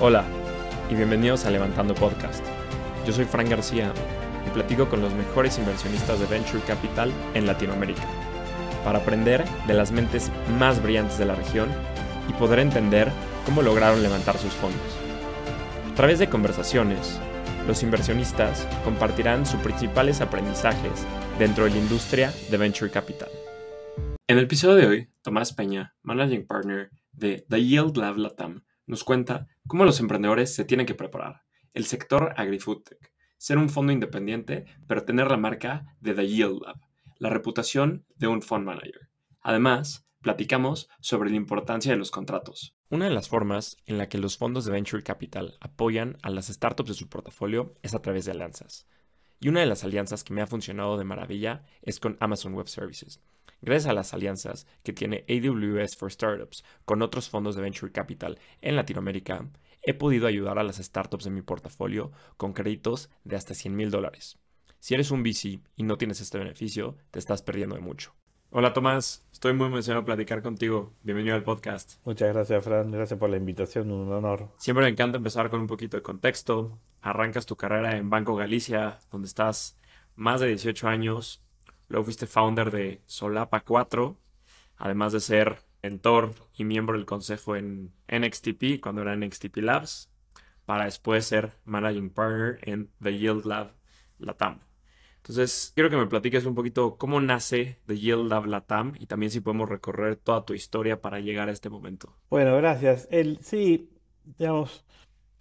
Hola y bienvenidos a Levantando Podcast. Yo soy Fran García y platico con los mejores inversionistas de Venture Capital en Latinoamérica para aprender de las mentes más brillantes de la región y poder entender cómo lograron levantar sus fondos. A través de conversaciones, los inversionistas compartirán sus principales aprendizajes dentro de la industria de Venture Capital. En el episodio de hoy, Tomás Peña, Managing Partner de The Yield Lab Latam, nos cuenta cómo los emprendedores se tienen que preparar. El sector AgriFoodTech, ser un fondo independiente, pero tener la marca de The Yield Lab, la reputación de un fund manager. Además, platicamos sobre la importancia de los contratos. Una de las formas en la que los fondos de Venture Capital apoyan a las startups de su portafolio es a través de alianzas. Y una de las alianzas que me ha funcionado de maravilla es con Amazon Web Services. Gracias a las alianzas que tiene AWS for Startups con otros fondos de Venture Capital en Latinoamérica, he podido ayudar a las startups de mi portafolio con créditos de hasta 100 mil dólares. Si eres un VC y no tienes este beneficio, te estás perdiendo de mucho. Hola Tomás, estoy muy emocionado de platicar contigo. Bienvenido al podcast. Muchas gracias, Fran. Gracias por la invitación, un honor. Siempre me encanta empezar con un poquito de contexto. Arrancas tu carrera en Banco Galicia, donde estás más de 18 años. Luego fuiste founder de Solapa 4, además de ser mentor y miembro del consejo en NXTP, cuando era NXTP Labs, para después ser managing partner en The Yield Lab Latam. Entonces, quiero que me platiques un poquito cómo nace The Yield Lab Latam y también si podemos recorrer toda tu historia para llegar a este momento. Bueno, gracias. Sí, digamos,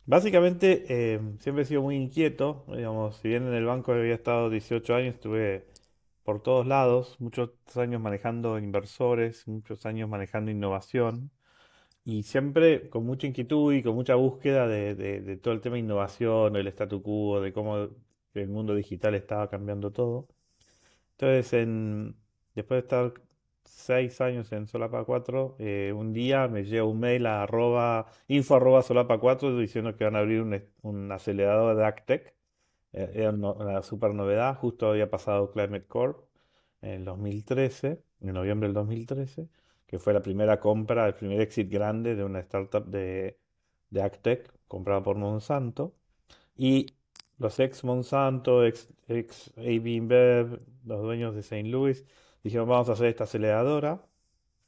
básicamente eh, siempre he sido muy inquieto. Digamos, si bien en el banco había estado 18 años, estuve por todos lados, muchos años manejando inversores, muchos años manejando innovación y siempre con mucha inquietud y con mucha búsqueda de, todo el tema de innovación, del statu quo, de cómo el mundo digital estaba cambiando todo. Entonces, en, después de estar seis años en Solapa 4, eh, un día me llega un mail a arroba, info arroba Solapa 4 diciendo que van a abrir un, acelerador de AgTech. Eh, era una super novedad, justo había pasado Climate Corp en el 2013, en noviembre del 2013, que fue la primera compra, el primer exit grande de una startup de, de AgTech comprada por Monsanto. Y los ex Monsanto, ex, ex AB InBev, los dueños de St. Louis, dijeron vamos a hacer esta aceleradora.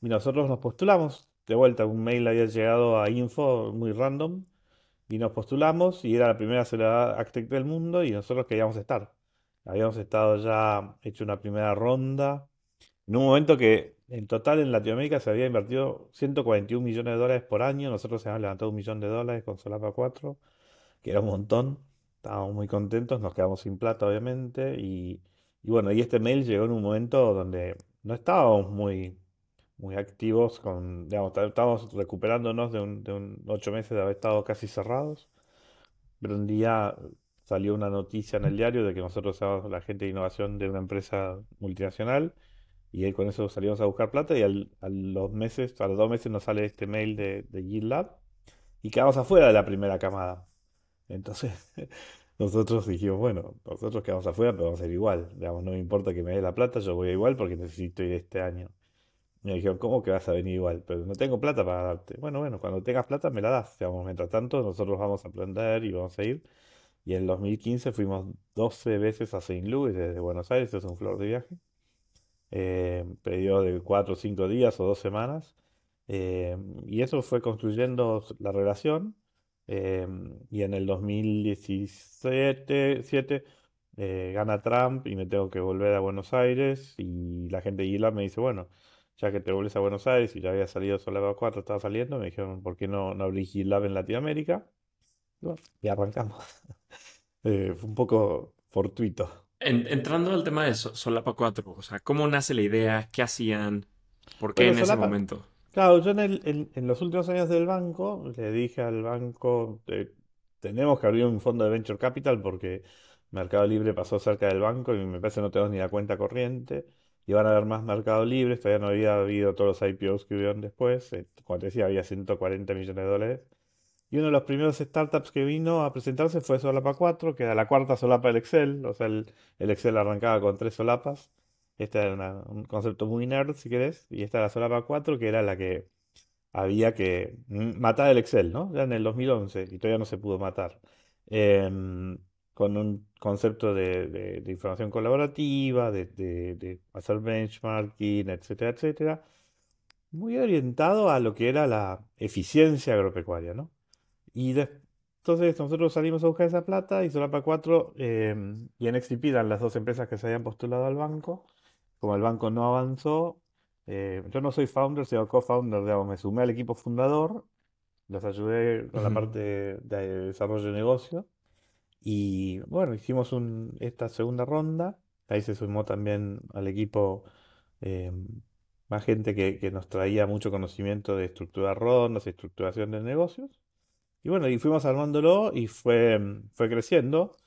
Y nosotros nos postulamos. De vuelta, un mail había llegado a info muy random. Y nos postulamos y era la primera aceleradora Actec del mundo y nosotros queríamos estar. Habíamos estado ya hecho una primera ronda. En un momento que en total en Latinoamérica se había invertido 141 millones de dólares por año. Nosotros habíamos levantado un millón de dólares con Solapa 4, que era un montón. Estábamos muy contentos, nos quedamos sin plata, obviamente. Y, bueno, y este mail llegó en un momento donde no estábamos muy, muy activos, con, digamos, estábamos recuperándonos de un, de un ocho meses de haber estado casi cerrados. Pero un día salió una noticia en el diario de que nosotros somos la gente de innovación de una empresa multinacional y ahí con eso salimos a buscar plata y al, a los meses, a los dos meses nos sale este mail de, de GitLab y quedamos afuera de la primera camada. Entonces, nosotros dijimos, bueno, nosotros quedamos afuera, pero vamos a ir igual. Digamos, no me importa que me dé la plata, yo voy igual porque necesito ir este año. Me dijeron, ¿cómo que vas a venir igual? Pero no tengo plata para darte. Bueno, bueno, cuando tengas plata me la das. Digamos, mientras tanto, nosotros vamos a aprender y vamos a ir. Y en el 2015 fuimos 12 veces a St. Louis desde Buenos Aires, es un flor de viaje. Eh, periodo de 4 o 5 días o 2 semanas. Eh, y eso fue construyendo la relación. Em, y en el 2017 eh, gana Trump y me tengo que volver a Buenos Aires y la gente de Gila me dice, bueno, ya que te vuelves a Buenos Aires y ya había salido Solaba 4, estaba saliendo, me dijeron, ¿por qué no, no abrí Gilab en Latinoamérica? Y, arrancamos. Eh, fue un poco fortuito. entrando al tema de Solapa 4, o sea, ¿cómo nace la idea? ¿Qué hacían? ¿Por qué en ese momento? Claro, yo en, en, los últimos años del banco le dije al banco, tenemos que abrir un fondo de venture capital porque Mercado Libre pasó cerca del banco y me parece que no tenemos ni la cuenta corriente. Y van a haber más Mercado Libre, todavía no había habido todos los IPOs que hubieron después. Eh, como te decía, había 140 millones de dólares. Y uno de los primeros startups que vino a presentarse fue Solapa 4, que era la cuarta solapa del Excel. O sea, el, el Excel arrancaba con tres solapas. Este era un concepto muy nerd, si querés. Y esta era la solapa 4, que era la que había que mm, matar el Excel, ¿no? Ya en el 2011 y todavía no se pudo matar. Em, con un concepto de, de- de información colaborativa, de, de- hacer benchmarking, etcétera, etcétera, muy orientado a lo que era la eficiencia agropecuaria, ¿no? Y entonces nosotros salimos a buscar esa plata y Solapa 4 em, y NXTP eran las dos empresas que se habían postulado al banco. Como el banco no avanzó, eh, yo no soy founder, sino co-founder, digamos, me sumé al equipo fundador, los ayudé con la parte de desarrollo de negocio y bueno, hicimos un, esta segunda ronda. Ahí se sumó también al equipo eh, más gente que, que nos traía mucho conocimiento de estructurar rondas estructuración de negocios. Y bueno, y fuimos armándolo y fue, fue creciendo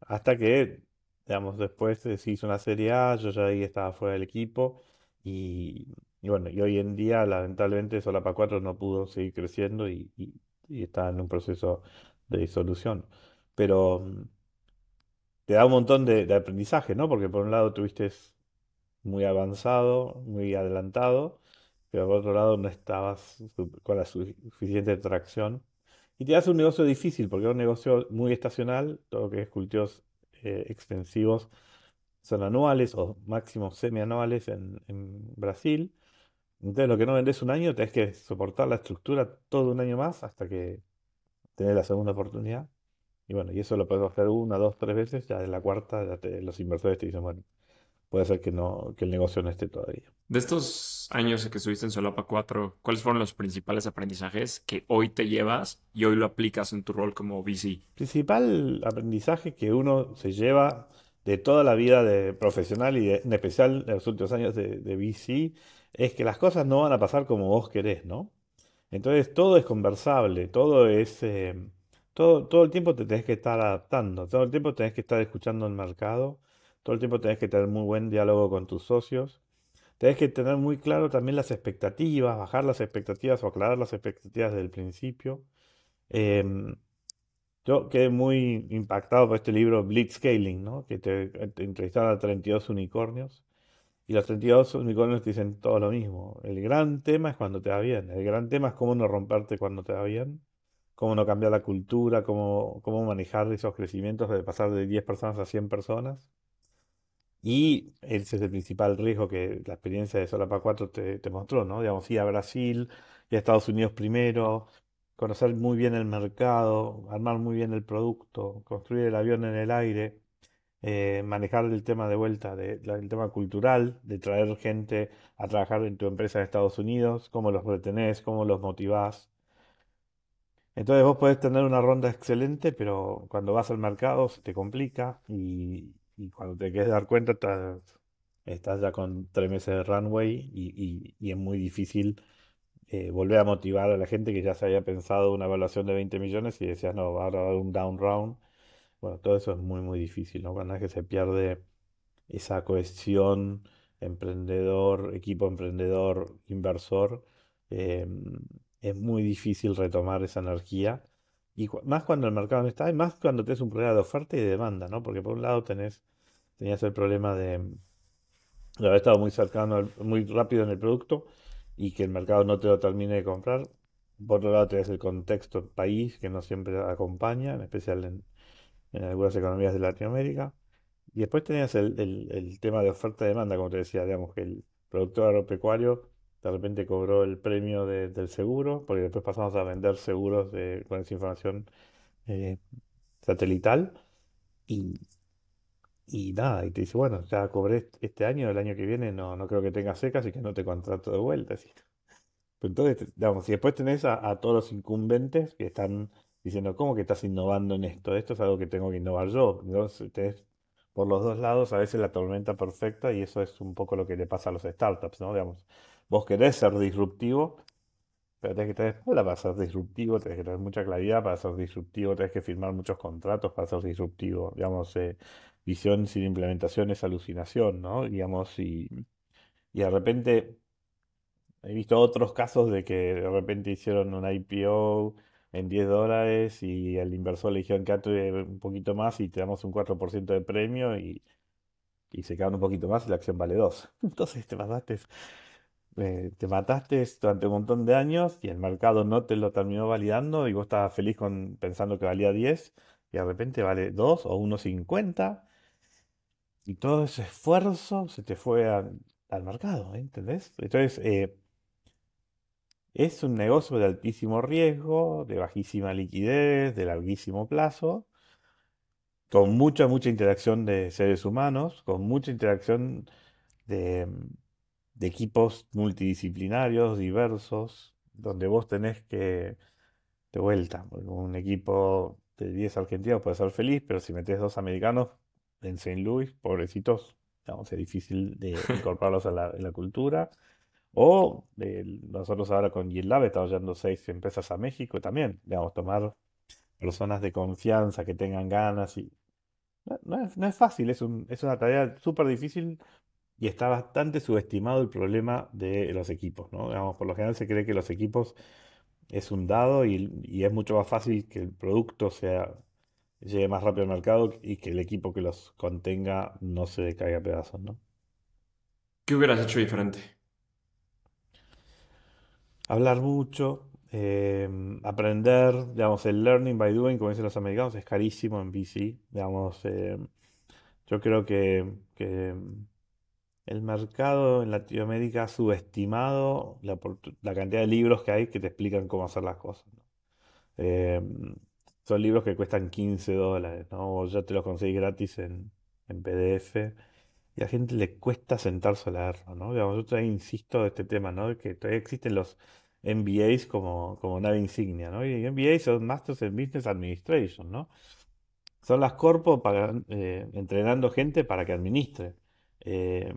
hasta que, digamos, después se hizo una Serie A, yo ya ahí estaba fuera del equipo y, y bueno, y hoy en día lamentablemente Solapa 4 no pudo seguir creciendo y, y- y está en un proceso de disolución. Pero mm, te da un montón de, aprendizaje, ¿no? Porque por un lado tuviste muy avanzado, muy adelantado, pero por otro lado no estabas con la su- suficiente tracción. Y te hace un negocio difícil, porque es un negocio muy estacional, todo lo que es cultivos eh, extensivos son anuales o máximo semianuales en Brasil. Entonces lo que no vendes un año, tenés que soportar la estructura todo un año más hasta que tenés la segunda oportunidad. Y bueno, y eso lo puedes hacer una, dos, tres veces, ya en la cuarta ya te- los inversores te dicen, bueno, puede ser que no, que el negocio no esté todavía. De estos años que estuviste en Solapa 4, ¿cuáles fueron los principales aprendizajes que hoy te llevas y hoy lo aplicas en tu rol como VC? Principal aprendizaje que uno se lleva de toda la vida de profesional y de- en especial en los últimos años de, de VC es que las cosas no van a pasar como vos querés, ¿no? Entonces todo es conversable, todo es, eh, todo, todo el tiempo te tenés que estar adaptando, todo el tiempo tenés que estar escuchando el mercado, todo el tiempo tenés que tener muy buen diálogo con tus socios, tenés que tener muy claro también las expectativas, bajar las expectativas o aclarar las expectativas desde el principio. Em, yo quedé muy impactado por este libro Blitzscaling, ¿no? Que te, te entrevistaron a 32 unicornios y los 32 unicornios te dicen todo lo mismo. El gran tema es cuando te va bien. El gran tema es cómo no romperte cuando te va bien, cómo no cambiar la cultura, cómo, cómo manejar esos crecimientos de pasar de 10 personas a 100 personas. Y ese es el principal riesgo que la experiencia de Solapa 4 te, te mostró, ¿no? Digamos, ir a Brasil y a Estados Unidos primero, conocer muy bien el mercado, armar muy bien el producto, construir el avión en el aire, eh, manejar el tema de vuelta, el tema cultural, de traer gente a trabajar en tu empresa de Estados Unidos, cómo los retenés, cómo los motivás. Entonces vos podés tener una ronda excelente, pero cuando vas al mercado se te complica y, cuando te quieres dar cuenta estás, ya con tres meses de runway y es muy difícil eh, volver a motivar a la gente que ya se había pensado una evaluación de 20 millones y decías, no, ahora va a haber un down round. Bueno, todo eso es muy, muy difícil, ¿no? Cuando es que se pierde esa cohesión emprendedor, equipo emprendedor, inversor, eh, es muy difícil retomar esa energía. Y más cuando el mercado no está, y más cuando tenés un problema de oferta y de demanda, ¿no? Porque por un lado tenés, tenías el problema de, de haber estado muy cercano, muy rápido en el producto y que el mercado no te lo termine de comprar. Por otro lado tenés el contexto país que no siempre acompaña, en especial en, en algunas economías de Latinoamérica. Y después tenías el, el- el tema de oferta-demanda, como te decía, digamos que el productor agropecuario de repente cobró el premio de- del seguro, porque después pasamos a vender seguros de- con esa información eh, satelital. Y, y nada, y te dice, bueno, ya cobré est- este año, el año que viene no, no creo que tengas secas y que no te contrato de vuelta. así. Pero Entonces, digamos, y después tenés a, a todos los incumbentes que están diciendo, ¿cómo que estás innovando en esto? Esto es algo que tengo que innovar yo. Entonces, tenés por los dos lados a veces la tormenta perfecta y eso es un poco lo que le pasa a los startups, ¿no? Digamos, vos querés ser disruptivo, pero tenés que tener escuela para ser disruptivo, tenés que tener mucha claridad para ser disruptivo, tenés que firmar muchos contratos para ser disruptivo. Digamos, eh, visión sin implementación es alucinación, ¿no? Digamos, y, y de repente... He visto otros casos de que de repente hicieron un IPO en 10 dólares y el inversor le dijeron quédate un poquito más y te damos un 4% de premio y, y se quedan un poquito más y la acción vale dos Entonces te pasaste eh, te mataste durante un montón de años y el mercado no te lo terminó validando y vos estabas feliz con, pensando que valía 10 y de repente vale 2 o 1.50 y todo ese esfuerzo se te fue al, mercado. ¿entendés? Entonces, eh, es un negocio de altísimo riesgo, de bajísima liquidez, de larguísimo plazo, con mucha, mucha interacción de seres humanos, con mucha interacción de, de equipos multidisciplinarios, diversos, donde vos tenés que, de vuelta, un equipo de 10 argentinos puede ser feliz, pero si metes dos americanos en St. Louis, pobrecitos, digamos, es difícil de incorporarlos a la, en la cultura. O nosotros ahora con GitLab estamos llevando seis empresas a México también, digamos, tomar personas de confianza que tengan ganas y no, es, fácil, es, es una tarea súper difícil y está bastante subestimado el problema de los equipos, ¿no? Digamos, por lo general se cree que los equipos es un dado y, y es mucho más fácil que el producto sea llegue más rápido al mercado y que el equipo que los contenga no se decaiga a pedazos, ¿no? ¿Qué hubieras hecho diferente? Hablar mucho, eh, aprender, digamos, el learning by doing, como dicen los americanos, es carísimo en VC. Digamos, eh, yo creo que, el mercado en Latinoamérica ha subestimado la, cantidad de libros que hay que te explican cómo hacer las cosas. Eh, son libros que cuestan 15 dólares, ¿no? O ya te los conseguís gratis en, PDF. Y a la gente le cuesta sentarse a leerlo, ¿no? Digamos, yo todavía insisto de este tema, ¿no? Que todavía existen los MBAs como, como nave insignia, ¿no? Y MBAs son Masters in Business Administration, ¿no? Son las corpos para, eh, entrenando gente para que administre. Eh,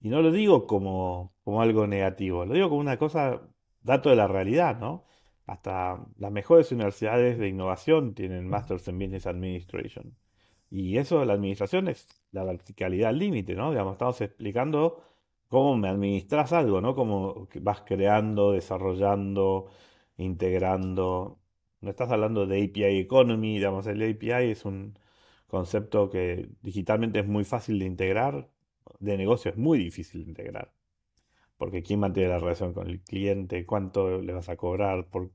y no lo digo como, como algo negativo, lo digo como una cosa, dato de la realidad, ¿no? Hasta las mejores universidades de innovación tienen Masters in Business Administration. Y eso, la administración es la verticalidad al límite, ¿no? Digamos, estamos explicando cómo me administras algo, ¿no? Cómo vas creando, desarrollando, integrando. No estás hablando de API Economy, digamos, el API es un concepto que digitalmente es muy fácil de integrar, de negocio es muy difícil de integrar. Porque quién mantiene la relación con el cliente, cuánto le vas a cobrar por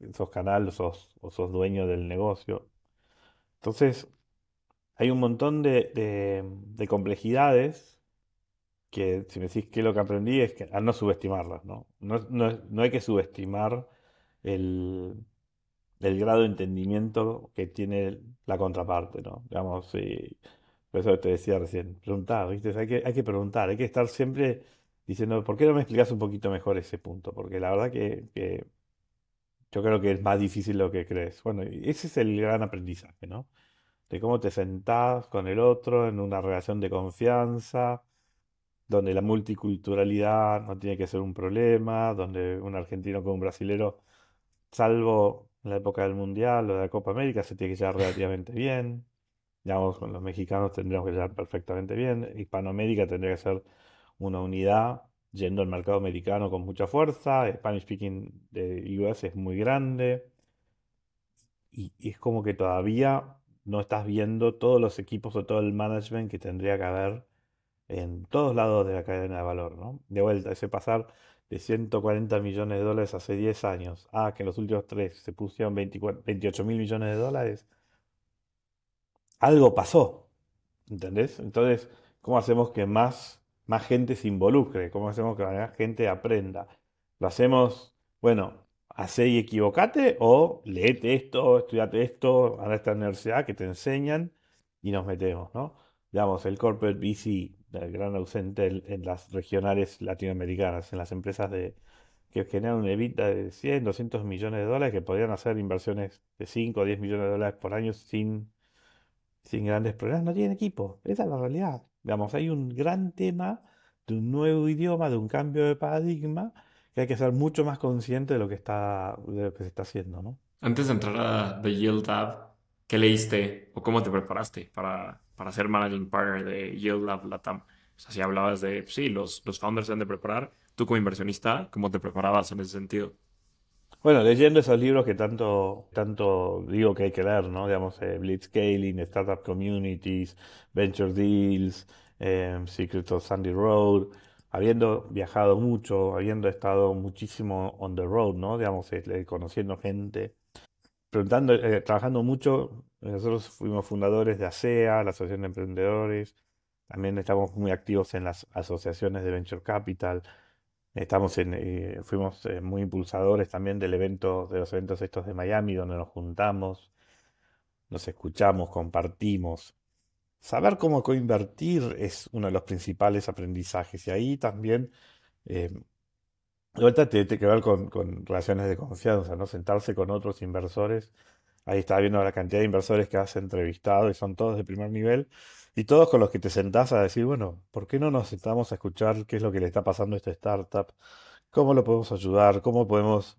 esos canales o sos dueño del negocio. Entonces, hay un montón de, de complejidades que si me decís qué es lo que aprendí es que a no subestimarlas, ¿no? No, hay que subestimar el, grado de entendimiento que tiene la contraparte, ¿no? Digamos, por eso te decía recién, preguntar, ¿viste? Hay que, hay que preguntar, hay que estar siempre diciendo, ¿por qué no me explicas un poquito mejor ese punto? Porque la verdad que, yo creo que es más difícil lo que crees. Bueno, ese es el gran aprendizaje, ¿no? De cómo te sentás con el otro en una relación de confianza donde la multiculturalidad no tiene que ser un problema, donde un argentino con un brasilero, salvo en la época del Mundial o de la Copa América, se tiene que llevar relativamente bien. Digamos, con los mexicanos tendríamos que llevar perfectamente bien. Hispanoamérica tendría que ser una unidad yendo al mercado americano con mucha fuerza. Spanish speaking de US es muy grande. Y, es como que todavía no estás viendo todos los equipos o todo el management que tendría que haber en todos lados de la cadena de valor, ¿no? De vuelta, ese pasar de 140 millones de dólares hace 10 años a que en los últimos tres se pusieron 28 mil millones de dólares, algo pasó, ¿entendés? Entonces, ¿cómo hacemos que más, más gente se involucre? ¿Cómo hacemos que más gente aprenda? ¿Lo hacemos, bueno, hace y equivocate o leete esto, estudiate esto, a esta universidad que te enseñan y nos metemos, ¿no? Digamos, el corporate VC el gran ausente en, las regionales latinoamericanas, en las empresas de, que generan un EBITDA de 100, 200 millones de dólares, que podrían hacer inversiones de 5 o 10 millones de dólares por año sin, sin grandes problemas, no tienen equipo. Esa es la realidad. Digamos, hay un gran tema de un nuevo idioma, de un cambio de paradigma, que hay que ser mucho más consciente de lo que, está, de lo que se está haciendo, ¿no? Antes de entrar a The Yield Lab, ¿qué leíste o cómo te preparaste para para ser managing partner de Yield Lab Latam. O sea, si hablabas de, sí, los, los founders se han de preparar, tú como inversionista, ¿cómo te preparabas en ese sentido? Bueno, leyendo esos libros que tanto, tanto digo que hay que leer, ¿no? Digamos, eh, Startup Communities, Venture Deals, eh, Secret of Sandy Road, habiendo viajado mucho, habiendo estado muchísimo on the road, ¿no? Digamos, eh, conociendo gente, preguntando, eh, trabajando mucho. Nosotros fuimos fundadores de ASEA, la Asociación de Emprendedores. También estamos muy activos en las asociaciones de Venture Capital. Estamos en, eh, fuimos muy impulsadores también del evento, de los eventos estos de Miami, donde nos juntamos, nos escuchamos, compartimos. Saber cómo coinvertir es uno de los principales aprendizajes. Y ahí también, eh, de vuelta, tiene que ver con, relaciones de confianza, ¿no? Sentarse con otros inversores. Ahí está viendo la cantidad de inversores que has entrevistado y son todos de primer nivel. Y todos con los que te sentás a decir, bueno, ¿por qué no nos sentamos a escuchar qué es lo que le está pasando a esta startup? ¿Cómo lo podemos ayudar? ¿Cómo podemos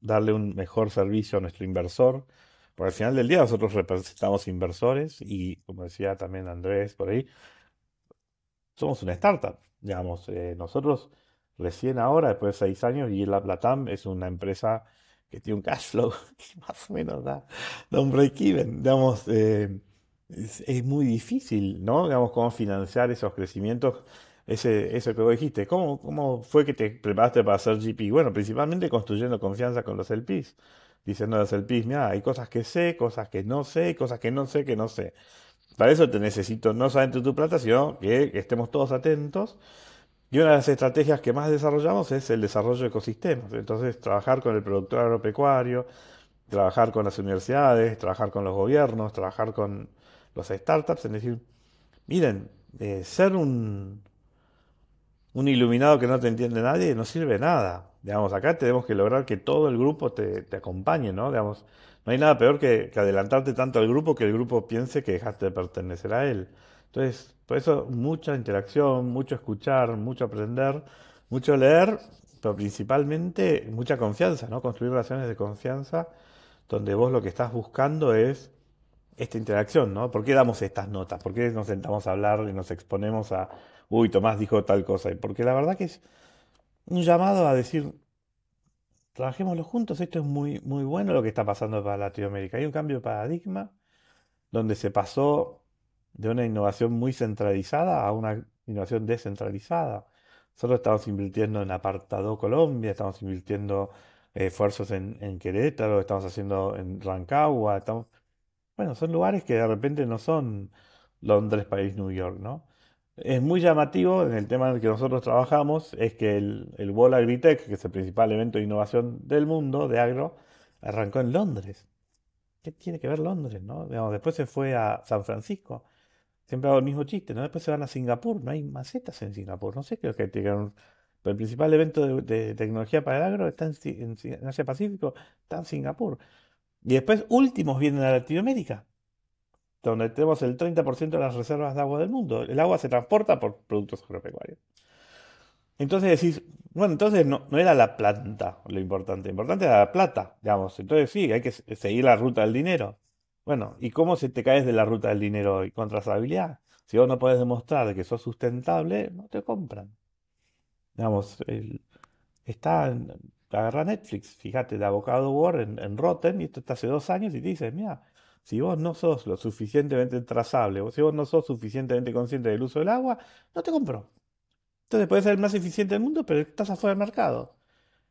darle un mejor servicio a nuestro inversor? Porque al final del día nosotros representamos inversores y, como decía también Andrés por ahí, somos una startup. Digamos, eh, nosotros recién ahora, después de seis años, y la Latam es una empresa que tiene un cash flow que más o menos da, un break-even. Digamos, eh, es, muy difícil, ¿no? Digamos, cómo financiar esos crecimientos. Ese, eso que vos dijiste, ¿cómo, ¿cómo fue que te preparaste para hacer GP? Bueno, principalmente construyendo confianza con los LPs diciéndoles el PIS, mira, hay cosas que sé, cosas que no sé, cosas que no sé, que no sé. Para eso te necesito no solamente tu plata, sino que estemos todos atentos. Y una de las estrategias que más desarrollamos es el desarrollo de ecosistemas. Entonces, trabajar con el productor agropecuario, trabajar con las universidades, trabajar con los gobiernos, trabajar con los startups, es decir, miren, eh, ser un, un iluminado que no te entiende nadie no sirve nada. Digamos, acá tenemos que lograr que todo el grupo te, acompañe, ¿no? Digamos, no hay nada peor que, adelantarte tanto al grupo que el grupo piense que dejaste de pertenecer a él. Entonces, por eso mucha interacción, mucho escuchar, mucho aprender, mucho leer, pero principalmente mucha confianza, ¿no? Construir relaciones de confianza donde vos lo que estás buscando es esta interacción, ¿no? ¿Por qué damos estas notas? ¿Por qué nos sentamos a hablar y nos exponemos a, uy, Tomás dijo tal cosa? Porque la verdad que es un llamado a decir, trabajémoslo juntos, esto es muy, muy bueno lo que está pasando para Latinoamérica. Hay un cambio de paradigma donde se pasó de una innovación muy centralizada a una innovación descentralizada. Nosotros estamos invirtiendo en Apartado Colombia, estamos invirtiendo eh, esfuerzos en, en, Querétaro, estamos haciendo en Rancagua, estamos... Bueno, son lugares que de repente no son Londres, París, New York, ¿no? Es muy llamativo en el tema en el que nosotros trabajamos, es que el, el World Agritech, que es el principal evento de innovación del mundo de agro, arrancó en Londres. ¿Qué tiene que ver Londres, después se fue a San Francisco. Siempre hago el mismo chiste, ¿no? Después se van a Singapur, no hay macetas en Singapur. No sé, creo que tienen Pero el principal evento de, tecnología para el agro está en Asia Pacífico, está en Singapur. Y después últimos vienen a Latinoamérica donde tenemos el 30% de las reservas de agua del mundo. El agua se transporta por productos agropecuarios. Entonces decís, bueno, entonces no, era la planta lo importante, lo importante era la plata, digamos. Entonces sí, hay que seguir la ruta del dinero. Bueno, ¿y cómo se te caes de la ruta del dinero y con trazabilidad? Si vos no podés demostrar que sos sustentable, no te compran. Digamos, está, agarra Netflix, fíjate, de Avocado War en, en Rotten, y esto está hace dos años, y te dice, mira, si vos no sos lo suficientemente trazable, o si vos no sos suficientemente consciente del uso del agua, no te compro. Entonces puedes ser el más eficiente del mundo, pero estás afuera del mercado.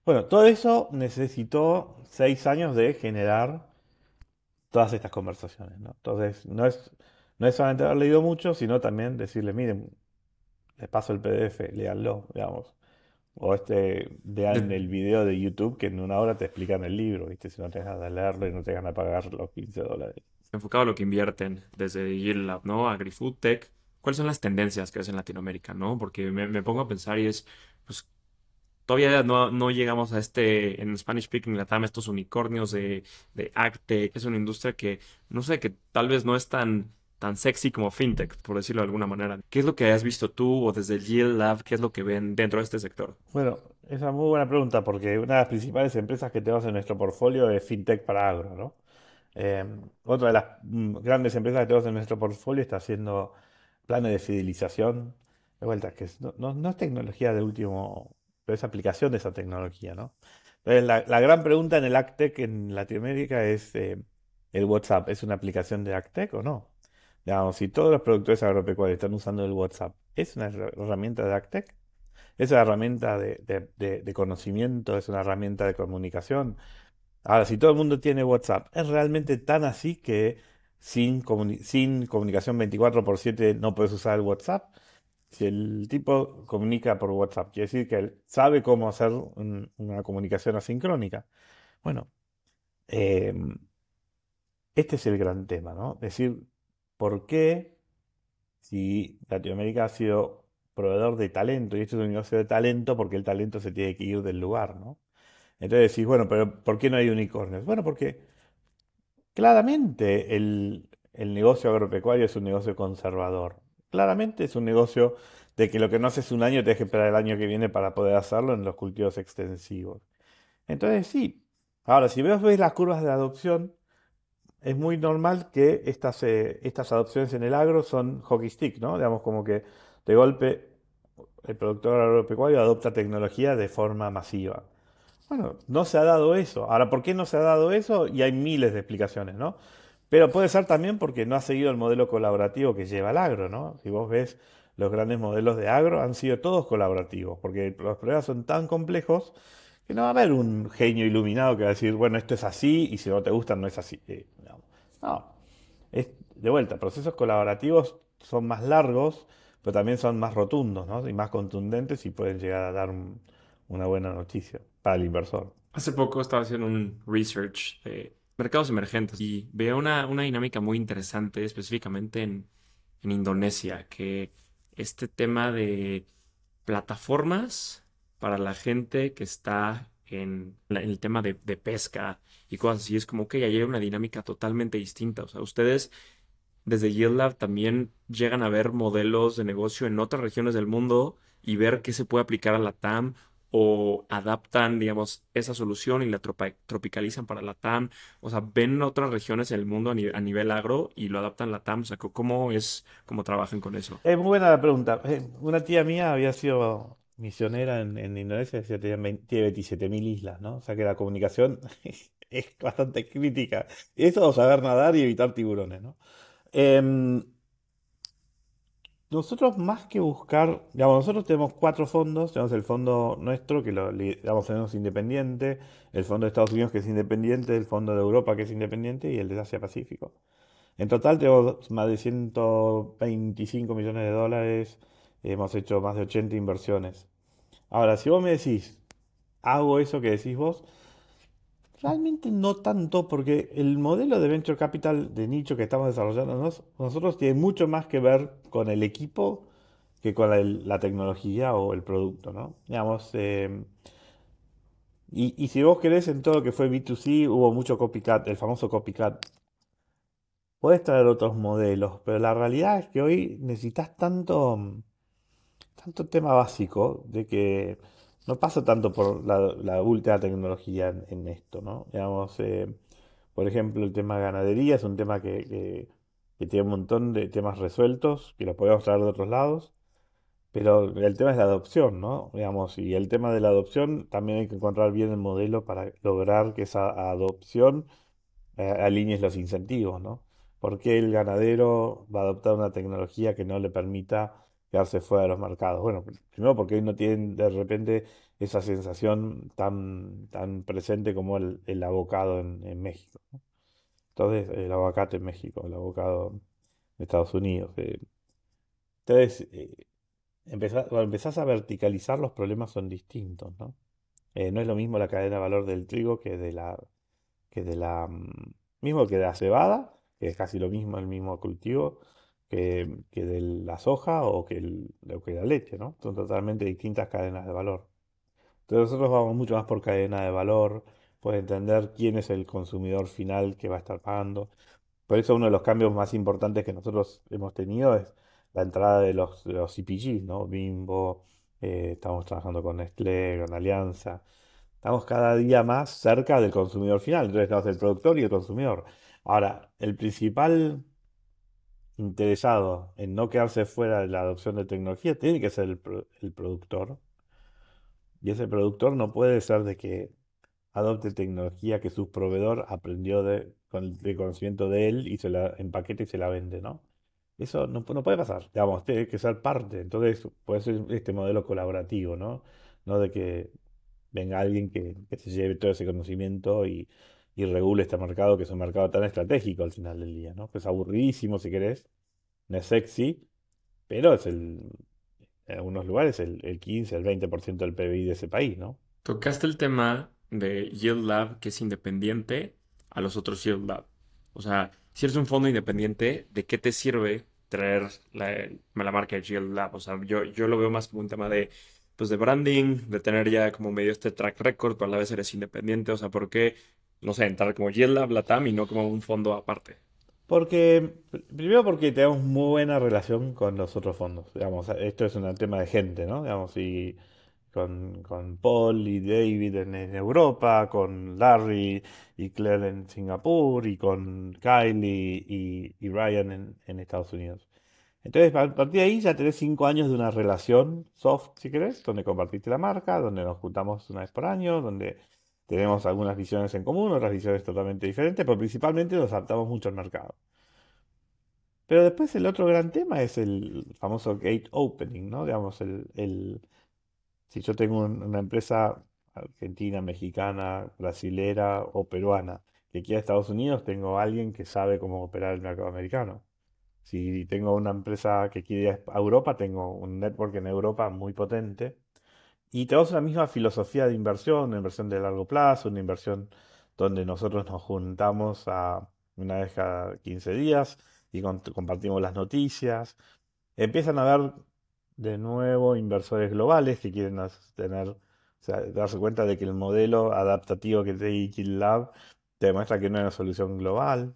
Bueno, todo eso necesitó seis años de generar todas estas conversaciones. Entonces, no es, no es solamente haber leído mucho, sino también decirle, miren, les paso el PDF, léanlo, digamos. O este, vean el video de YouTube que en una hora te explican el libro, ¿viste? Si no te ganas de leerlo y no te ganas de pagar los 15 dólares. Enfocado a lo que invierten desde Yield Lab, ¿no? AgriFood Tech. ¿Cuáles son las tendencias que ves en Latinoamérica, no? Porque me, pongo a pensar y es, pues, todavía no, no llegamos a este, en Spanish Speaking Latam, estos unicornios de, de AgTech. Es una industria que, no sé, que tal vez no es tan tan sexy como fintech, por decirlo de alguna manera. ¿Qué es lo que has visto tú o desde el Yield Lab? ¿Qué es lo que ven dentro de este sector? Bueno, esa es muy buena pregunta porque una de las principales empresas que tenemos en nuestro portfolio es fintech para agro, ¿no? Eh, otra de las mm, grandes empresas que tenemos en nuestro portfolio está haciendo planes de fidelización. De vuelta, que no, es tecnología de último, pero es aplicación de esa tecnología, ¿no? la, gran pregunta en el AgTech en Latinoamérica es, eh, ¿el WhatsApp es una aplicación de AgTech o no? Digamos, si todos los productores agropecuarios están usando el WhatsApp, ¿es una herramienta de AgTech? Es una herramienta de, de conocimiento, es una herramienta de comunicación. Ahora, si todo el mundo tiene WhatsApp, ¿es realmente tan así que sin, sin comunicación 24 por 7 no puedes usar el WhatsApp? Si el tipo comunica por WhatsApp, quiere decir que él sabe cómo hacer una comunicación asincrónica. Bueno, em, este es el gran tema, ¿no? Es decir, ¿por qué si Latinoamérica ha sido proveedor de talento y esto es un negocio de talento, porque el talento se tiene que ir del lugar, ¿no? Entonces decís, bueno, pero ¿por qué no hay unicornios? Bueno, porque claramente el, el negocio agropecuario es un negocio conservador. Claramente es un negocio de que lo que no haces un año te que esperar el año que viene para poder hacerlo en los cultivos extensivos. Entonces sí. Ahora, si ves, ves las curvas de adopción, es muy normal que estas, eh, estas adopciones en el agro son hockey stick, ¿no? Digamos como que de golpe el productor agropecuario adopta tecnología de forma masiva. Bueno, no se ha dado eso. Ahora, ¿por qué no se ha dado eso? Y hay miles de explicaciones, ¿no? Pero puede ser también porque no ha seguido el modelo colaborativo que lleva el agro, ¿no? Si vos ves los grandes modelos de agro, han sido todos colaborativos, porque los problemas son tan complejos que no va a haber un genio iluminado que va a decir, bueno, esto es así y si no te gusta no es así. Eh, no. Es, de vuelta, procesos colaborativos son más largos, pero también son más rotundos, ¿no? Y más contundentes y pueden llegar a dar una buena noticia para el inversor. Hace poco estaba haciendo un research de mercados emergentes y veo una, una dinámica muy interesante, específicamente en, en Indonesia, que este tema de plataformas para la gente que está en, el tema de, pesca y cosas así, es como que ya hay una dinámica totalmente distinta. O sea, ustedes desde Yield Lab también llegan a ver modelos de negocio en otras regiones del mundo y ver qué se puede aplicar a la TAM o adaptan, digamos, esa solución y la tropicalizan para la TAM. O sea, ven otras regiones del mundo a, nivel agro y lo adaptan a la TAM. O sea, ¿cómo es, cómo trabajan con eso? Es muy buena la pregunta. Eh, una tía mía había sido misionera en, Indonesia, decía, tiene 27.000 islas, ¿no? O sea que la comunicación es bastante crítica. Eso, saber nadar y evitar tiburones, ¿no? Em, nosotros más que buscar, digamos, nosotros tenemos cuatro fondos, tenemos el fondo nuestro, que lo digamos, tenemos independiente, el fondo de Estados Unidos que es independiente, el fondo de Europa que es independiente y el de Asia Pacífico. En total tenemos más de 125 millones de dólares, hemos hecho más de 80 inversiones. Ahora, si vos me decís, hago eso que decís vos, Realmente no tanto, porque el modelo de venture capital de nicho que estamos desarrollando nosotros tiene mucho más que ver con el equipo que con la, tecnología o el producto, ¿no? Digamos, eh, y, si vos querés en todo lo que fue B2C, hubo mucho copycat, el famoso copycat. Puedes traer otros modelos, pero la realidad es que hoy necesitas tanto, tanto tema básico de que no pasa tanto por la, la última tecnología en, esto, ¿no? Digamos, eh, por ejemplo, el tema de ganadería es un tema que, tiene un montón de temas resueltos, que los podemos traer de otros lados, pero el tema es la adopción, ¿no? Digamos, y el tema de la adopción también hay que encontrar bien el modelo para lograr que esa adopción eh, alinee los incentivos, ¿no? Porque el ganadero va a adoptar una tecnología que no le permita quedarse fuera de los mercados. Bueno, primero porque hoy no tienen de repente esa sensación tan, tan presente como el, el abocado en, México. Entonces, el aguacate en México, el abocado en Estados Unidos. Eh. Entonces, eh, cuando empezás a verticalizar, los problemas son distintos, ¿no? Eh, no es lo mismo la cadena de valor del trigo que de la, que de la, mm, mismo que de la cebada, que es casi lo mismo, el mismo cultivo, que, de la soja o que, el, que la leche, ¿no? Son totalmente distintas cadenas de valor. Entonces nosotros vamos mucho más por cadena de valor, por entender quién es el consumidor final que va a estar pagando. Por eso uno de los cambios más importantes que nosotros hemos tenido es la entrada de los, los CPG, ¿no? Bimbo, eh, estamos trabajando con Nestlé, con Alianza. Estamos cada día más cerca del consumidor final. Entonces estamos el productor y el consumidor. Ahora, el principal interesado en no quedarse fuera de la adopción de tecnología, tiene que ser el, productor. Y ese productor no puede ser de que adopte tecnología que su proveedor aprendió de, con el conocimiento de él y se la empaquete y se la vende, ¿no? Eso no, no puede pasar, digamos, tiene que ser parte. Entonces, puede ser este modelo colaborativo, ¿no? No de que venga alguien que, que se lleve todo ese conocimiento y, y regule este mercado, que es un mercado tan estratégico al final del día, ¿no? Que es aburridísimo si querés, no es sexy, pero es el, en algunos lugares el, el 15, el 20% del PBI de ese país, ¿no? Tocaste el tema de Yield Lab, que es independiente a los otros Yield Lab. O sea, si eres un fondo independiente, ¿de qué te sirve traer la, la marca Yield Lab? O sea, yo, yo lo veo más como un tema de, pues, de branding, de tener ya como medio este track record, pero a la vez eres independiente. O sea, ¿por qué, no sé, entrar como Yield Lab, Latam y no como un fondo aparte? Porque, primero porque tenemos muy buena relación con los otros fondos. Digamos, esto es un tema de gente, ¿no? Digamos, y con, con Paul y David en, Europa, con Larry y Claire en Singapur, y con Kylie y, Ryan en, en Estados Unidos. Entonces, a partir de ahí ya tenés cinco años de una relación soft, si querés, donde compartiste la marca, donde nos juntamos una vez por año, donde tenemos algunas visiones en común, otras visiones totalmente diferentes, pero principalmente nos adaptamos mucho al mercado. Pero después el otro gran tema es el famoso gate opening, ¿no? Digamos, el, el- si yo tengo un- una empresa argentina, mexicana, brasilera o peruana que quiere a Estados Unidos, tengo alguien que sabe cómo operar el mercado americano. Si tengo una empresa que quiere a Europa, tengo un network en Europa muy potente. Y tenemos la misma filosofía de inversión, una inversión de largo plazo, una inversión donde nosotros nos juntamos a una vez cada 15 días y compartimos las noticias. Empiezan a haber de nuevo inversores globales que quieren tener, o sea, darse cuenta de que el modelo adaptativo que tiene GitLab te demuestra que no es una solución global.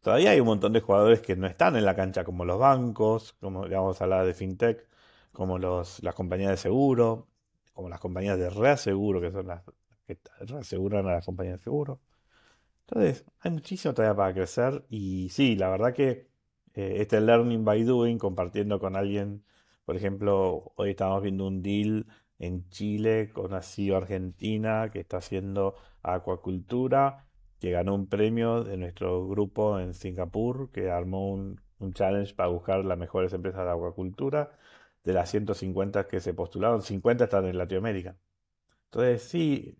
Todavía hay un montón de jugadores que no están en la cancha, como los bancos, como digamos hablar de fintech, como los, las compañías de seguro, como las compañías de reaseguro, que son las que reaseguran a las compañías de seguro. Entonces, hay muchísimo todavía para crecer y sí, la verdad que eh, este learning by doing, compartiendo con alguien, por ejemplo, hoy estamos viendo un deal en Chile con una CEO argentina que está haciendo acuacultura, que ganó un premio de nuestro grupo en Singapur, que armó un, un challenge para buscar las mejores empresas de acuacultura. De las 150 que se postularon, 50 están en Latinoamérica. Entonces, sí,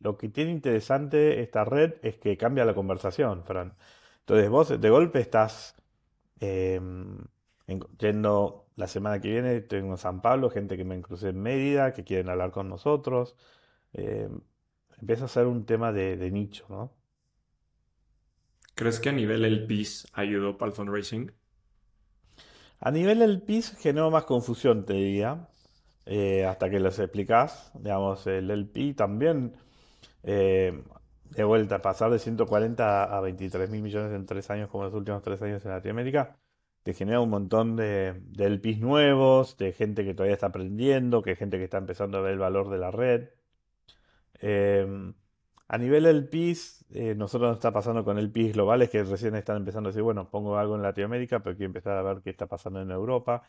lo que tiene interesante esta red es que cambia la conversación, Fran. Entonces, vos de golpe estás eh, la semana que viene, tengo en San Pablo, gente que me crucé en Mérida, que quieren hablar con nosotros. Eh, empieza a ser un tema de, de nicho, ¿no? ¿Crees que a nivel el PIS ayudó para el fundraising? A nivel del PIS generó más confusión, te diría, eh, hasta que les explicás. Digamos, el LP también. Eh, de vuelta, pasar de 140 a 23 mil millones en tres años, como los últimos tres años en Latinoamérica, te genera un montón de, de LPs nuevos, de gente que todavía está aprendiendo, que gente que está empezando a ver el valor de la red. Eh, a nivel LPs, eh, nosotros nos está pasando con LPs globales que recién están empezando a decir, bueno, pongo algo en Latinoamérica, pero quiero empezar a ver qué está pasando en Europa.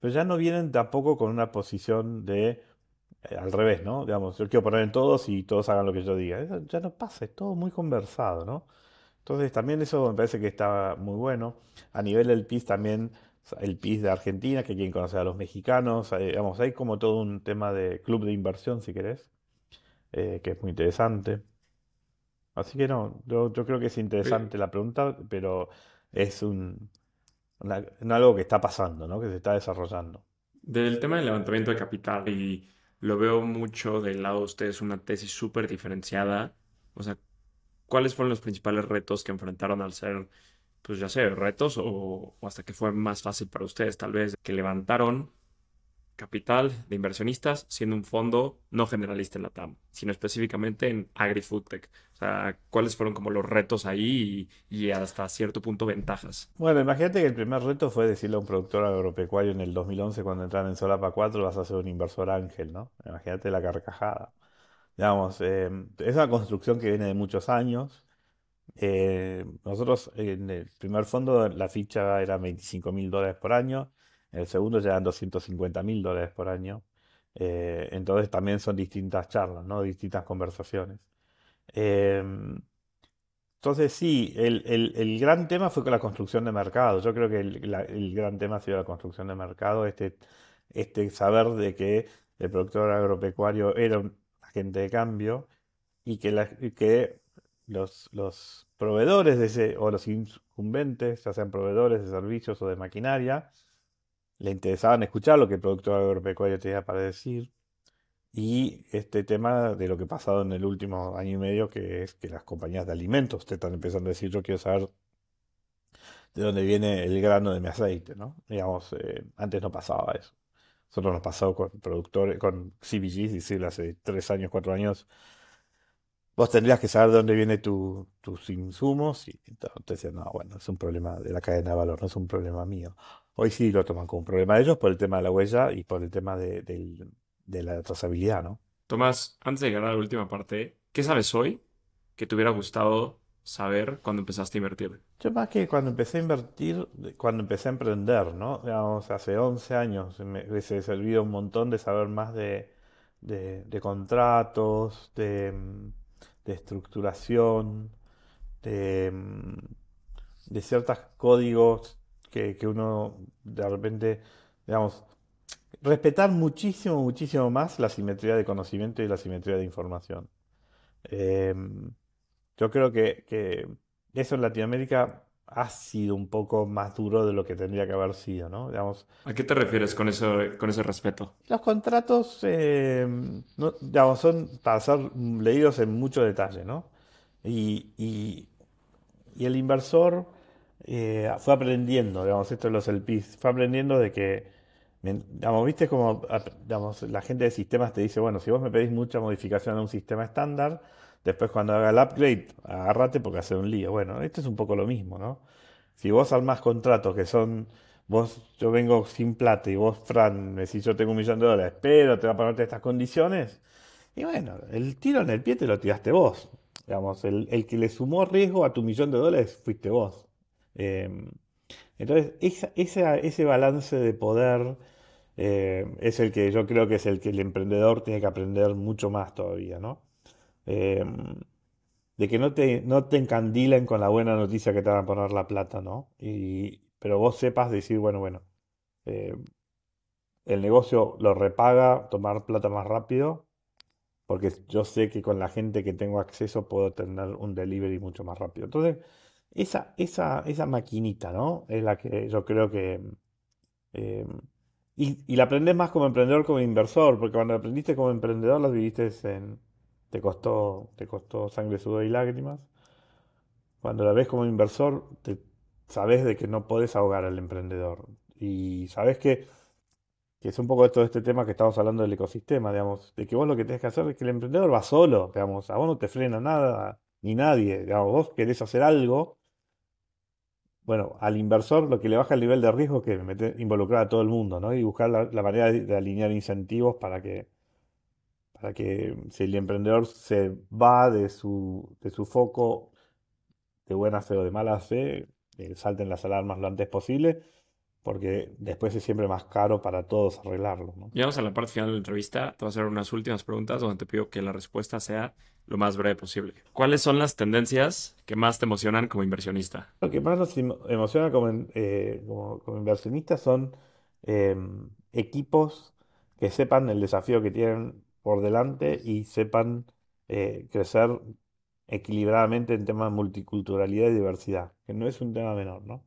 Pero ya no vienen tampoco con una posición de eh, al revés, ¿no? Digamos, yo quiero poner en todos y todos hagan lo que yo diga. Eso ya no pasa, es todo muy conversado, ¿no? Entonces también eso me parece que está muy bueno. A nivel del PIS también, el PIS de Argentina, que quieren conocer a los mexicanos, eh, digamos, hay como todo un tema de club de inversión, si querés, que es muy interesante. Así que no, yo, yo creo que es interesante la pregunta, pero es un, una- un algo que está pasando, ¿no? Que se está desarrollando. Del tema del levantamiento de capital, y lo veo mucho del lado de ustedes, una tesis súper diferenciada. O sea, ¿cuáles fueron los principales retos que enfrentaron al ser, pues ya sé, retos o, o hasta que fue más fácil para ustedes, tal vez, que levantaron capital de inversionistas siendo un fondo no generalista en la TAM, sino específicamente en AgriFoodTech? O sea, ¿cuáles fueron como los retos ahí y, hasta cierto punto ventajas? Bueno, imagínate que el primer reto fue decirle a un productor agropecuario en el 2011 cuando entraron en Solapa 4 vas a ser un inversor ángel, ¿no? Imagínate la carcajada. Digamos, eh, es una construcción que viene de muchos años. Eh, nosotros en el primer fondo la ficha era 25 mil dólares por año, el segundo ya eran 250 mil dólares por año. Eh, entonces también son distintas charlas, ¿no? Distintas conversaciones. Em, Entonces sí, el, gran tema fue con la construcción de mercado. Yo creo que el, gran tema ha sido la construcción de mercado, este, este saber de que el productor agropecuario era un agente de cambio y que, la- y que los, los proveedores de ese, o los incumbentes, ya sean proveedores de servicios o de maquinaria, le interesaban escuchar lo que el productor agropecuario tenía para decir. Y este tema de lo que ha pasado en el último año y medio, que es que las compañías de alimentos te están empezando a decir, yo quiero saber de dónde viene el grano de mi aceite, ¿no? Digamos, eh, antes no pasaba eso. Solo nos pasó con productores, con CPGs, decir, hace tres años, cuatro años, vos tendrías que saber de dónde vienen tu- tus insumos y decían, no, bueno, es un problema de la cadena de valor, no es un problema mío. Hoy sí lo toman como un problema de ellos por el tema de la huella y por el tema de, la trazabilidad, ¿no? Tomás, antes de llegar a la última parte, ¿qué sabes hoy que te hubiera gustado saber cuando empezaste a invertir? Yo más que cuando empecé a invertir, cuando empecé a emprender, ¿no? Digamos, hace 11 años me hubiese servido un montón de saber más de, de- de contratos, de, de estructuración, de, mm, de ciertos códigos que, que uno de repente, digamos, respetar muchísimo, muchísimo más la simetría de conocimiento y la simetría de información. Em, yo creo que, que eso en Latinoamérica ha sido un poco más duro de lo que tendría que haber sido, ¿no? Digamos, ¿A qué te refieres con eso, con ese respeto? los contratos, eh, no- digamos, son para ser leídos en mucho detalle, ¿no? Y, y- y el inversor eh, fue aprendiendo, digamos, esto de los LPs, fue aprendiendo de que, digamos, viste como, la gente de sistemas te dice, bueno, si vos me pedís mucha modificación a un sistema estándar, después cuando haga el upgrade, agárrate porque hace un lío. Bueno, esto es un poco lo mismo, ¿no? Si vos armás contratos que son, vos, yo vengo sin plata y vos, Fran, me decís yo tengo un millón de dólares, pero te va a ponerte estas condiciones, y bueno, el tiro en el pie te lo tiraste vos. Digamos, el que le sumó riesgo a tu millón de dólares fuiste vos. Eh, entonces, esa- esa- ese balance de poder eh, es el que yo creo que es el que el emprendedor tiene que aprender mucho más todavía, ¿no? Eh, de que no te, no te encandilen con la buena noticia que te van a poner la plata, ¿no? Y, pero vos sepas decir, bueno, bueno, el negocio lo repaga, tomar plata más rápido, porque yo sé que con la gente que tengo acceso puedo tener un delivery mucho más rápido. Entonces, esa, esa, esa maquinita, ¿no? Es la que yo creo que... eh, y, y la aprendes más como emprendedor, como inversor, porque cuando aprendiste como emprendedor las viviste en... Te costó, te costó sangre, sudor y lágrimas. Cuando la ves como inversor, sabes de que no podés ahogar al emprendedor. Y sabes que, que es un poco de todo este tema que estamos hablando del ecosistema, digamos, de que vos lo que tenés que hacer es que el emprendedor va solo, digamos, a vos no te frena nada, ni nadie, digamos, vos querés hacer algo, bueno, al inversor lo que le baja el nivel de riesgo es que meter- involucrar a todo el mundo, ¿no? Y buscar la, manera de, de alinear incentivos para que, para que si el emprendedor se va de su, de su foco de buena fe o de mala fe, eh, salten las alarmas lo antes posible, porque después es siempre más caro para todos arreglarlo, ¿no? Llegamos a la parte final de la entrevista. Te voy a hacer unas últimas preguntas donde te pido que la respuesta sea lo más breve posible. ¿Cuáles son las tendencias que más te emocionan como inversionista? Lo que más nos emo- emociona como, eh, como, como inversionistas son eh, equipos que sepan el desafío que tienen por delante y sepan eh, crecer equilibradamente en temas de multiculturalidad y diversidad, que no es un tema menor, ¿no?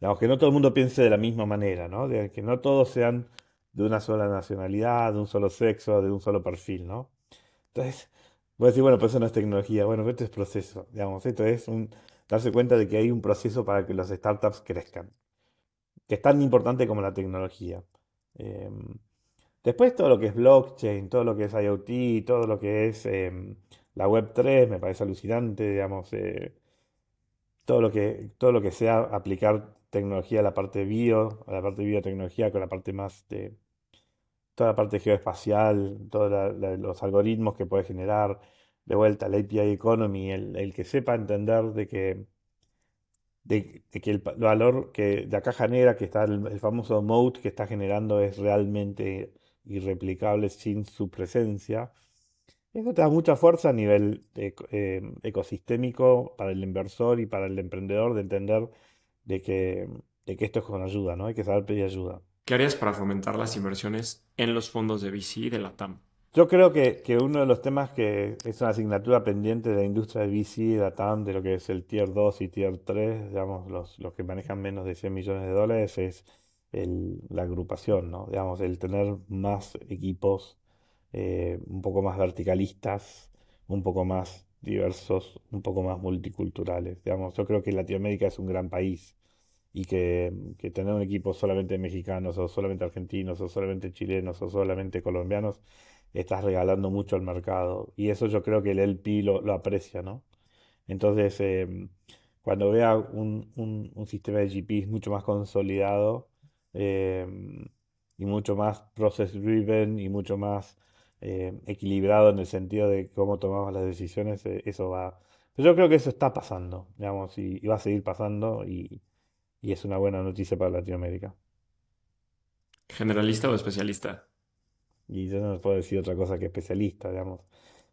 Digamos, que no todo el mundo piense de la misma manera, ¿no? De que no todos sean de una sola nacionalidad, de un solo sexo, de un solo perfil, ¿no? Entonces, voy decir, bueno, pues eso no es tecnología. Bueno, esto es proceso, digamos, esto es darse cuenta de que hay un proceso para que las startups crezcan, que es tan importante como la tecnología. Eh, después todo lo que es blockchain, todo lo que es IoT, todo lo que es eh, la Web3, me parece alucinante, digamos, eh, todo lo que, todo lo que sea aplicar tecnología a la parte bio, a la parte biotecnología, con la parte más de toda la parte geoespacial, todos los algoritmos que puede generar, de vuelta al API Economy, el, el que sepa entender de que, el, valor que de la caja negra que está, el, famoso moat que está generando es realmente irreplicable sin su presencia. Eso te da mucha fuerza a nivel eh, ecosistémico para el inversor y para el emprendedor de entender de que, de que esto es con ayuda, ¿no? Hay que saber pedir ayuda. ¿Qué harías para fomentar las inversiones en los fondos de VC de la TAM? Yo creo que, que, uno de los temas que es una asignatura pendiente de la industria de VC, de la TAM, de lo que es el Tier 2 y Tier 3, digamos, los, los que manejan menos de 100 millones de dólares, es la agrupación, ¿no? Digamos, el tener más equipos eh, un poco más verticalistas, un poco más diversos, un poco más multiculturales. Digamos, yo creo que Latinoamérica es un gran país y que, que, tener un equipo solamente mexicanos o solamente argentinos o solamente chilenos o solamente colombianos, estás regalando mucho al mercado. Y eso yo creo que el LP lo, lo aprecia, ¿no? Entonces, eh, cuando vea un, un, un, sistema de GPs mucho más consolidado eh, y mucho más process driven y mucho más eh, equilibrado en el sentido de cómo tomamos las decisiones, eh, eso va. Pero yo creo que eso está pasando, digamos, y, va a seguir pasando y, es una buena noticia para Latinoamérica. ¿Generalista o especialista? Y yo no puedo decir otra cosa que especialista, digamos.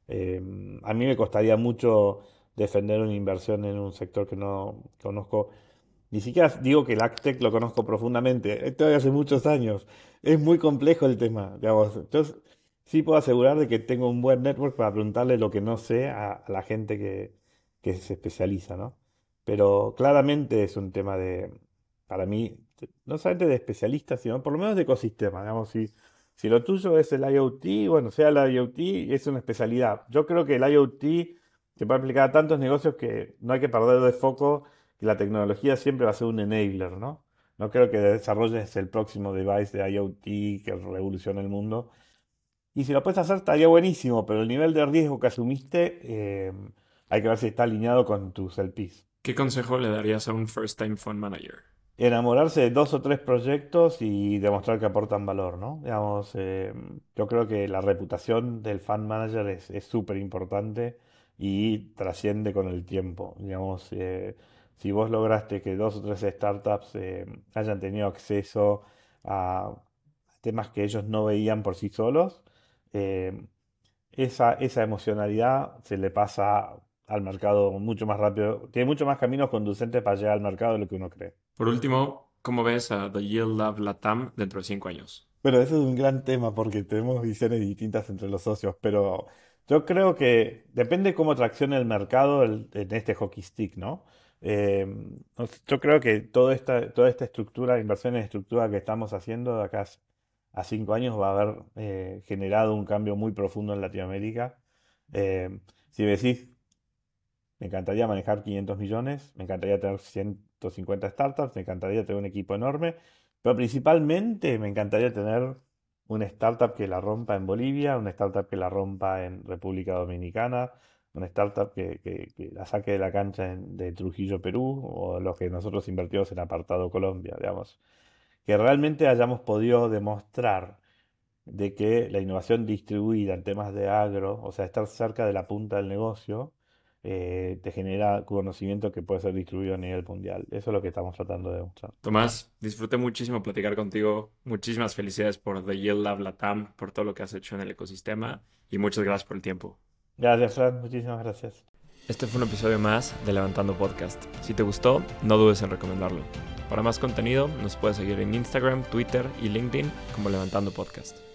Eh, a mí me costaría mucho defender una inversión en un sector que no conozco. Ni siquiera digo que el Actec lo conozco profundamente. Esto hace muchos años. Es muy complejo el tema. Digamos. Entonces, sí puedo asegurar de que tengo un buen network para preguntarle lo que no sé a, la gente que, que, se especializa, ¿no? Pero claramente es un tema de, para mí, no solamente de especialistas, sino por lo menos de ecosistema. Digamos, si, si lo tuyo es el IoT, bueno, sea el IoT, es una especialidad. Yo creo que el IoT se puede aplicar a tantos negocios que no hay que perder de foco que la tecnología siempre va a ser un enabler, ¿no? No creo que desarrolles el próximo device de IoT que revolucione el mundo, y si lo puedes hacer, estaría buenísimo, pero el nivel de riesgo que asumiste, eh, hay que ver si está alineado con tus LPs. ¿Qué consejo le darías a un first time fund manager? Enamorarse de dos o tres proyectos y demostrar que aportan valor, ¿no? Digamos, eh, yo creo que la reputación del fund manager es súper importante y trasciende con el tiempo. Digamos, eh, si vos lograste que dos o tres startups hayan tenido acceso a temas que ellos no veían por sí solos, eh, esa, esa emocionalidad se le pasa al mercado mucho más rápido. Tiene mucho más caminos conducentes para llegar al mercado de lo que uno cree. Por último, ¿cómo ves a The Yield Lab Latam dentro de cinco años? Bueno, eso es un gran tema porque tenemos visiones distintas entre los socios, pero yo creo que depende cómo traccione el mercado en este hockey stick, ¿no? Eh, yo creo que toda esta, toda esta estructura, inversiones de estructura que estamos haciendo de acá a cinco años va a haber eh, generado un cambio muy profundo en Latinoamérica. Eh, si me decís, me encantaría manejar 500 millones, me encantaría tener 150 startups, me encantaría tener un equipo enorme, pero principalmente me encantaría tener una startup que la rompa en Bolivia, una startup que la rompa en República Dominicana, una startup que, la saque de la cancha de Trujillo, Perú, o los que nosotros invertimos en Apartado Colombia, digamos. Que realmente hayamos podido demostrar de que la innovación distribuida en temas de agro, o sea, estar cerca de la punta del negocio, eh, te genera conocimiento que puede ser distribuido a nivel mundial. Eso es lo que estamos tratando de demostrar. Tomás, disfruté muchísimo platicar contigo. Muchísimas felicidades por The Yield Lab Latam, por todo lo que has hecho en el ecosistema y muchas gracias por el tiempo. Gracias, Fran. Muchísimas gracias. Este fue un episodio más de Levantando Podcast. Si te gustó, no dudes en recomendarlo. Para más contenido, nos puedes seguir en Instagram, Twitter y LinkedIn como Levantando Podcast.